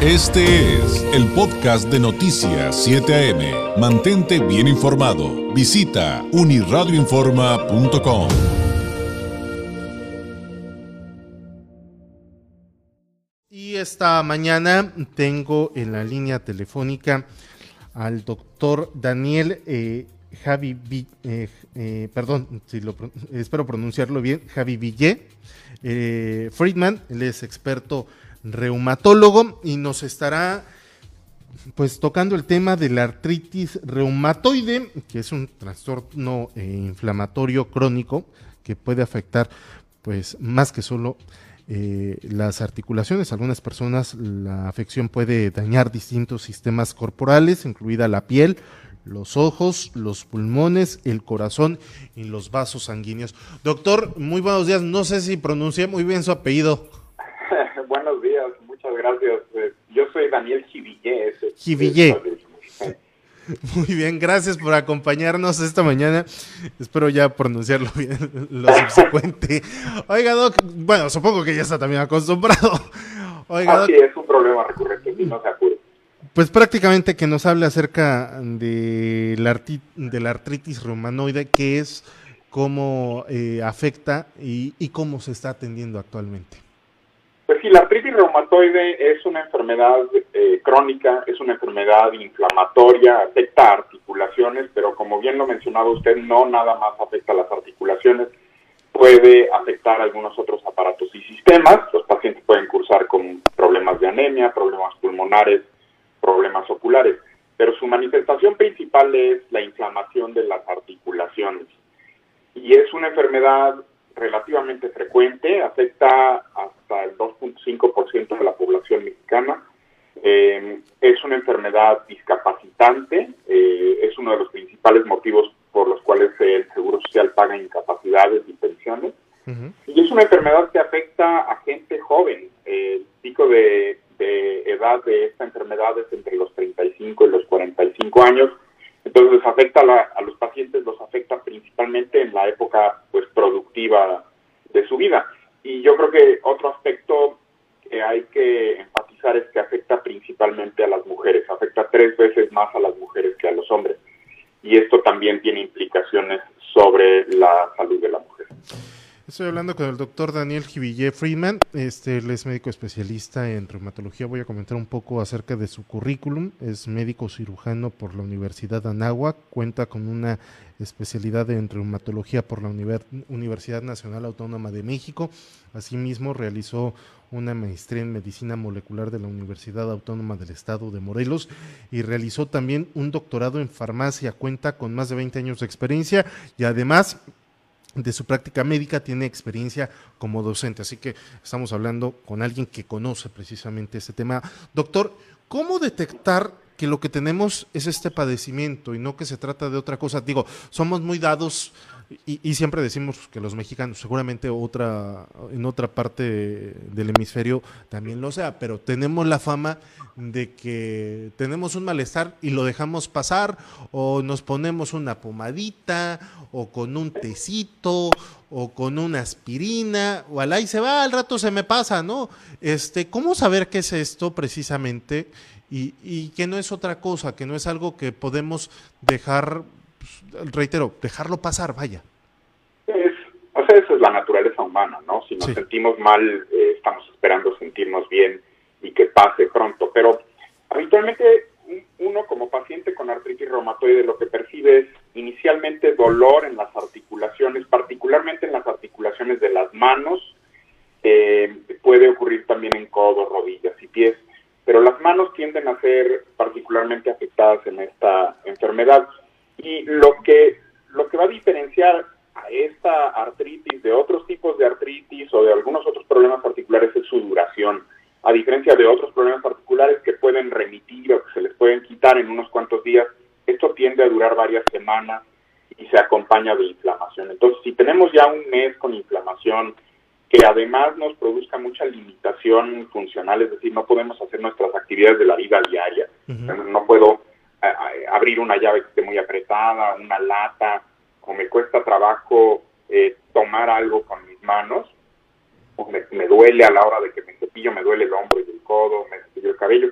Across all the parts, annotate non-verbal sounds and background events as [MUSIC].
Este es el podcast de Noticias 7 AM. Mantente bien informado. Visita uniradioinforma.com. Y esta mañana tengo en la línea telefónica al doctor Daniel eh, Javi, Vi- eh, eh, perdón, espero pronunciarlo bien, Javi Villé Friedman, él es experto reumatólogo y nos estará pues tocando el tema de la artritis reumatoide, que es un trastorno eh, inflamatorio crónico que puede afectar pues más que solo eh, las articulaciones. Algunas personas la afección puede dañar distintos sistemas corporales, incluida la piel, los ojos, los pulmones, el corazón y los vasos sanguíneos. Doctor, muy buenos días. No sé si pronuncié muy bien su apellido. Muchas gracias. Eh, Yo soy Daniel Jivillé. ese- [LAUGHS] Muy bien, gracias por acompañarnos esta mañana. Espero ya pronunciarlo bien [LAUGHS] lo subsecuente. Oiga, Doc, bueno, supongo que ya está también acostumbrado. [LAUGHS] Oiga, Doc, Así es un problema recurrente, si no se apure. pues prácticamente que nos hable acerca de la, arti- de la artritis reumanoide, qué es, cómo eh, afecta y, y cómo se está atendiendo actualmente. La artritis reumatoide es una enfermedad eh, crónica, es una enfermedad inflamatoria, afecta a articulaciones, pero como bien lo mencionaba usted, no nada más afecta a las articulaciones, puede afectar a algunos otros aparatos y sistemas. Los pacientes pueden cursar con problemas de anemia, problemas pulmonares, problemas oculares, pero su manifestación principal es la inflamación de las articulaciones. Y es una enfermedad relativamente frecuente, afecta hasta el 2.5% de la población mexicana. Eh, es una enfermedad discapacitante, eh, es uno de los principales motivos por los cuales el Seguro Social paga incapacidades y pensiones. Ujú. Y es una enfermedad que afecta a gente joven. Eh, El pico de, de edad de esta enfermedad es entre los 35 y los 45 años. Entonces afecta a, la- a los pacientes, los afecta principalmente en la época pues productiva de su vida. Y yo creo que otro aspecto que hay que enfatizar es que afecta principalmente a las mujeres, afecta tres veces más a las mujeres que a los hombres. Y esto también tiene implicaciones sobre la salud de la mujer. Estoy hablando con el doctor Daniel Jivillé Friedman, este, él es médico especialista en reumatología. Voy a comentar un poco acerca de su currículum. Es médico cirujano por la Universidad de Anáhuac, cuenta con una especialidad en reumatología por la Univer- Universidad Nacional Autónoma de México. Asimismo, realizó una maestría en medicina molecular de la Universidad Autónoma del Estado de Morelos y realizó también un doctorado en farmacia. Cuenta con más de 20 años de experiencia y además de su práctica médica tiene experiencia como docente, así que estamos hablando con alguien que conoce precisamente este tema. Doctor, ¿cómo detectar que lo que tenemos es este padecimiento y no que se trata de otra cosa? Digo, somos muy dados y, y siempre decimos que los mexicanos, seguramente otra, en otra parte del hemisferio también lo sea, pero tenemos la fama de que tenemos un malestar y lo dejamos pasar o nos ponemos una pomadita o con un tecito o con una aspirina o al ahí se va, al rato se me pasa, ¿no? Este, ¿cómo saber qué es esto precisamente y, y que no es otra cosa, que no es algo que podemos dejar, pues, reitero, dejarlo pasar, vaya? Es, o sea, esa es la naturaleza humana, ¿no? Si nos Sí. sentimos mal, eh, estamos esperando sentirnos bien y que pase pronto. Pero habitualmente un- uno como paciente con artritis reumatoide lo que percibe es inicialmente dolor en las articulaciones, particularmente en las articulaciones de las manos. Eh, puede ocurrir también en codos, rodillas y pies. Pero las manos tienden a ser particularmente afectadas en esta enfermedad. Y lo que, lo que va a diferenciar a esta artritis de otros tipos de artritis o de algunos otros problemas particulares es su duración. A diferencia de otros problemas particulares que pueden remitir o que se les pueden quitar en unos cuantos días, esto tiende a durar varias semanas y se acompaña de inflamación. Entonces, si tenemos ya un mes con inflamación que además nos produzca mucha limitación funcional, es decir, no podemos hacer nuestras actividades de la vida diaria, no puedo a- abrir una llave que esté muy apretada, una lata, o me cuesta trabajo eh, tomar algo con mis manos. o me, duele a la hora de que me cepillo, me duele el hombro y el codo, me cepillo el cabello.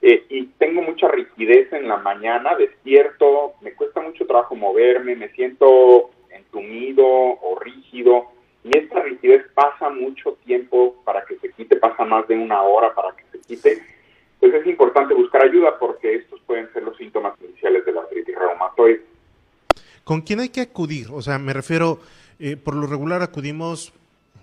Eh, y tengo mucha rigidez en la mañana, despierto, me cuesta mucho trabajo moverme, me siento entumido o rígido y esta rigidez pasa mucho tiempo para que se quite, pasa más de una hora para que se quite. Pues es importante buscar ayuda porque estos pueden ser los síntomas iniciales de la artritis reumatoide. ¿Con quién hay que acudir? O sea, me refiero, eh, por lo regular acudimos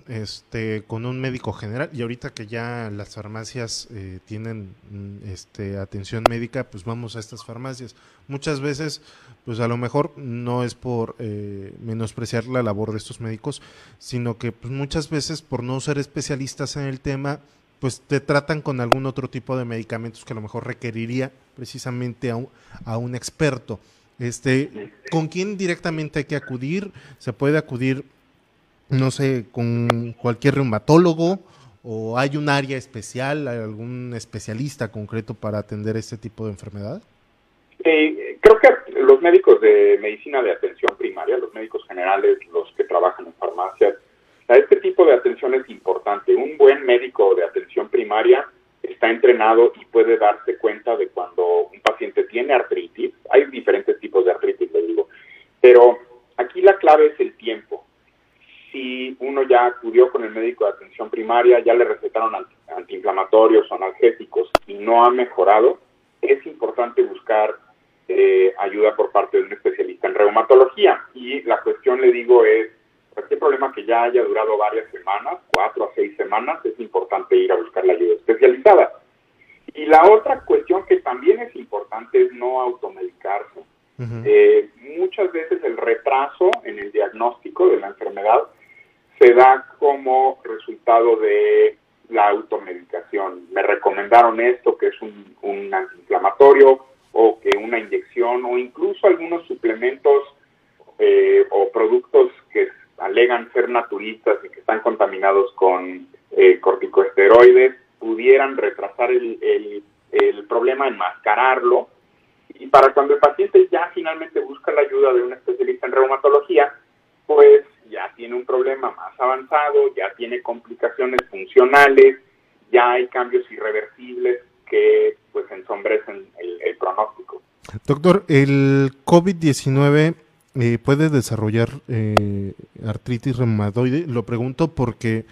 este, con un médico general y ahorita que ya las farmacias eh, tienen mm, este, atención médica, pues vamos a estas farmacias. Muchas veces, pues a lo mejor no es por eh, menospreciar la labor de estos médicos, sino que pues, muchas veces por no ser especialistas en el tema, pues te tratan con algún otro tipo de medicamentos que a lo mejor requeriría precisamente a un, a un experto. Este, ¿Con quién directamente hay que acudir? ¿Se puede acudir no sé, con cualquier reumatólogo o hay un área especial, algún especialista concreto para atender este tipo de enfermedad? Eh, creo que los médicos de medicina de atención primaria, los médicos generales, los que trabajan en farmacias, este tipo de atención es importante. Un buen médico de atención primaria está entrenado y puede darse cuenta de cuando un paciente tiene artritis. Hay diferentes tipos de artritis, le digo. Pero aquí la clave es el tiempo si uno ya acudió con el médico de atención primaria, ya le recetaron antiinflamatorios o analgésicos y no ha mejorado, es importante buscar eh, ayuda por parte de un especialista en reumatología. Y la cuestión, le digo, es cualquier problema que ya haya durado varias semanas, cuatro a seis semanas, es importante ir a buscar la ayuda especializada. Y la otra cuestión que también es importante es no automedicarse. Eh, muchas veces el retraso en el diagnóstico de la enfermedad se da como resultado de la automedicación. Me recomendaron esto, que es un, un antiinflamatorio, o que una inyección, o incluso algunos suplementos eh, o productos alegan ser naturistas y que están contaminados con eh, corticosteroides, pudieran retrasar el, el, el problema, enmascararlo. Y para cuando el paciente ya finalmente busca la ayuda de un especialista en reumatología, pues ya tiene un problema más avanzado, ya tiene complicaciones funcionales, ya hay cambios irreversibles que pues ensombrecen el, pronóstico. Doctor, ¿el COVID-19 eh, puede desarrollar eh, artritis reumatoide? Lo pregunto porque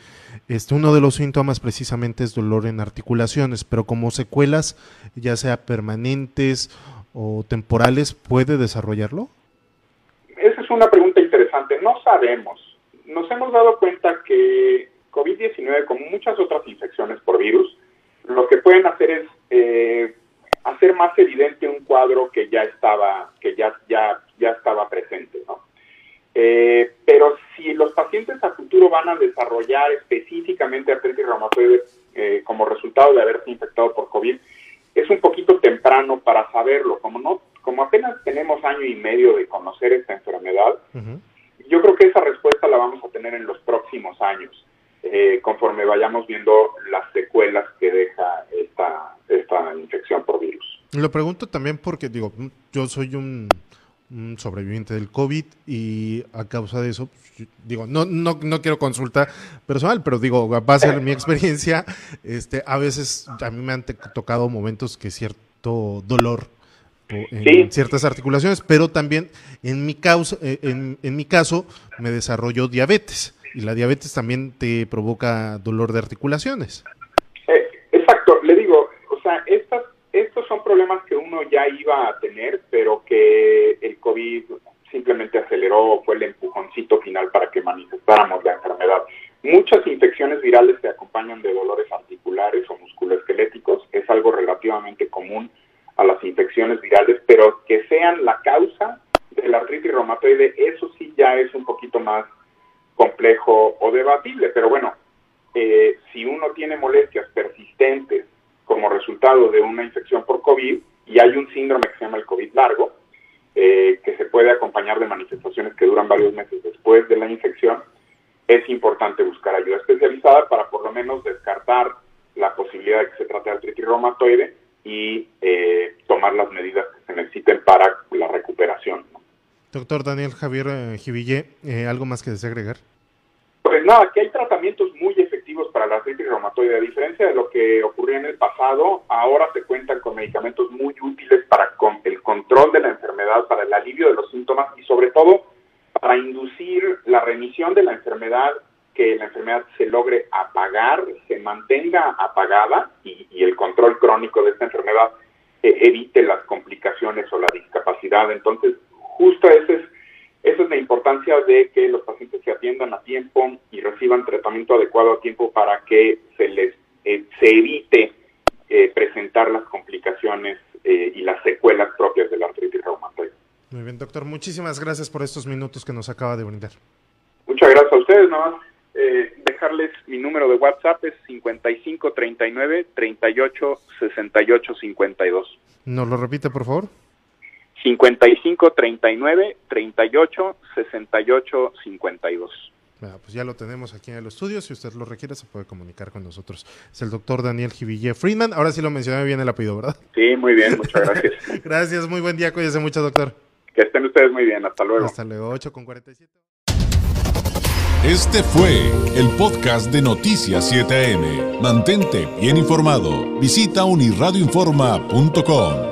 este, uno de los síntomas precisamente es dolor en articulaciones, pero como secuelas, ya sea permanentes o temporales, ¿puede desarrollarlo? Esa es una pregunta interesante. No sabemos. Nos hemos dado cuenta que COVID-19, como muchas otras infecciones por virus, lo que pueden hacer es eh, hacer más evidente un cuadro que ya estaba, que ya, ya, ya estaba presente, ¿no? Eh, pero si los pacientes a futuro van a desarrollar específicamente artritis reumatoide eh, como resultado de haberse infectado por COVID, es un poquito temprano para saberlo. Como no como apenas tenemos año y medio de conocer esta enfermedad, yo creo que esa respuesta la vamos a tener en los próximos años, eh, conforme vayamos viendo las secuelas que deja esta, esta infección por virus. Lo pregunto también porque, digo, yo soy un, sobreviviente del COVID y a causa de eso, pues, digo, no, no, no quiero consulta personal, pero digo, va a ser mi experiencia, este, a veces a mí me han tocado momentos que cierto dolor en ciertas articulaciones, pero también en mi, causa, eh, en, en, mi caso me desarrolló diabetes y la diabetes también te provoca dolor de articulaciones. Eh, exacto, le digo, o sea, estas, estos son problemas que uno ya iba a tener, pero que el COVID simplemente aceleró, fue el empujoncito final para que manifestáramos la enfermedad. Muchas infecciones virales se acompañan de dolores articulares o musculoesqueléticos, es algo relativamente común a las infecciones virales, pero que sean la causa de la artritis reumatoide, eso sí ya es un poquito más complejo o debatible, pero bueno, eh, si uno tiene molestias persistentes como resultado de una infección por COVID y hay un síndrome que se llama el COVID largo, eh, que se puede acompañar de manifestaciones que duran varios meses después de la infección, es importante buscar ayuda especializada para por lo menos descartar la posibilidad de que se trate de artritis reumatoide y eh, tomar las medidas que se necesiten para la recuperación. Doctor Daniel Javier eh, Jiville, eh, ¿algo más que desea agregar? Pues nada, que hay tratamientos muy efectivos para la A diferencia de lo que ocurría en el pasado, ahora se cuentan con medicamentos muy útiles para el control de la enfermedad, para el alivio de los síntomas y sobre todo para inducir la remisión de la enfermedad, que la enfermedad se logre apagar, se mantenga apagada y, el control crónico de esta enfermedad eh, evite las complicaciones o la discapacidad. Entonces, justo ese es esa es la importancia de que los pacientes se atiendan a tiempo y reciban tratamiento adecuado a tiempo para que se les eh, se evite eh, presentar las complicaciones eh, y las secuelas propias de la artritis reumatoide. Muy bien, doctor. Muchísimas gracias por estos minutos que nos acaba de brindar. Muchas gracias a ustedes. Nada más dejarles mi número de WhatsApp es 5539 38 68 52. ¿Nos lo repite, por favor? 55 39 38 68 52. pues ya lo tenemos aquí en el estudio. Si usted lo requiere, se puede comunicar con nosotros. Es el doctor Daniel Jiville Friedman. Ahora sí lo mencioné bien el apellido, ¿verdad? Sí, muy bien. Muchas [LAUGHS] gracias. gracias. Muy buen día. Cuídese mucho, doctor. Que estén ustedes muy bien. Hasta luego. Hasta luego. 8 con 47. Este fue el podcast de Noticias 7am. Mantente bien informado. Visita unirradioinforma.com.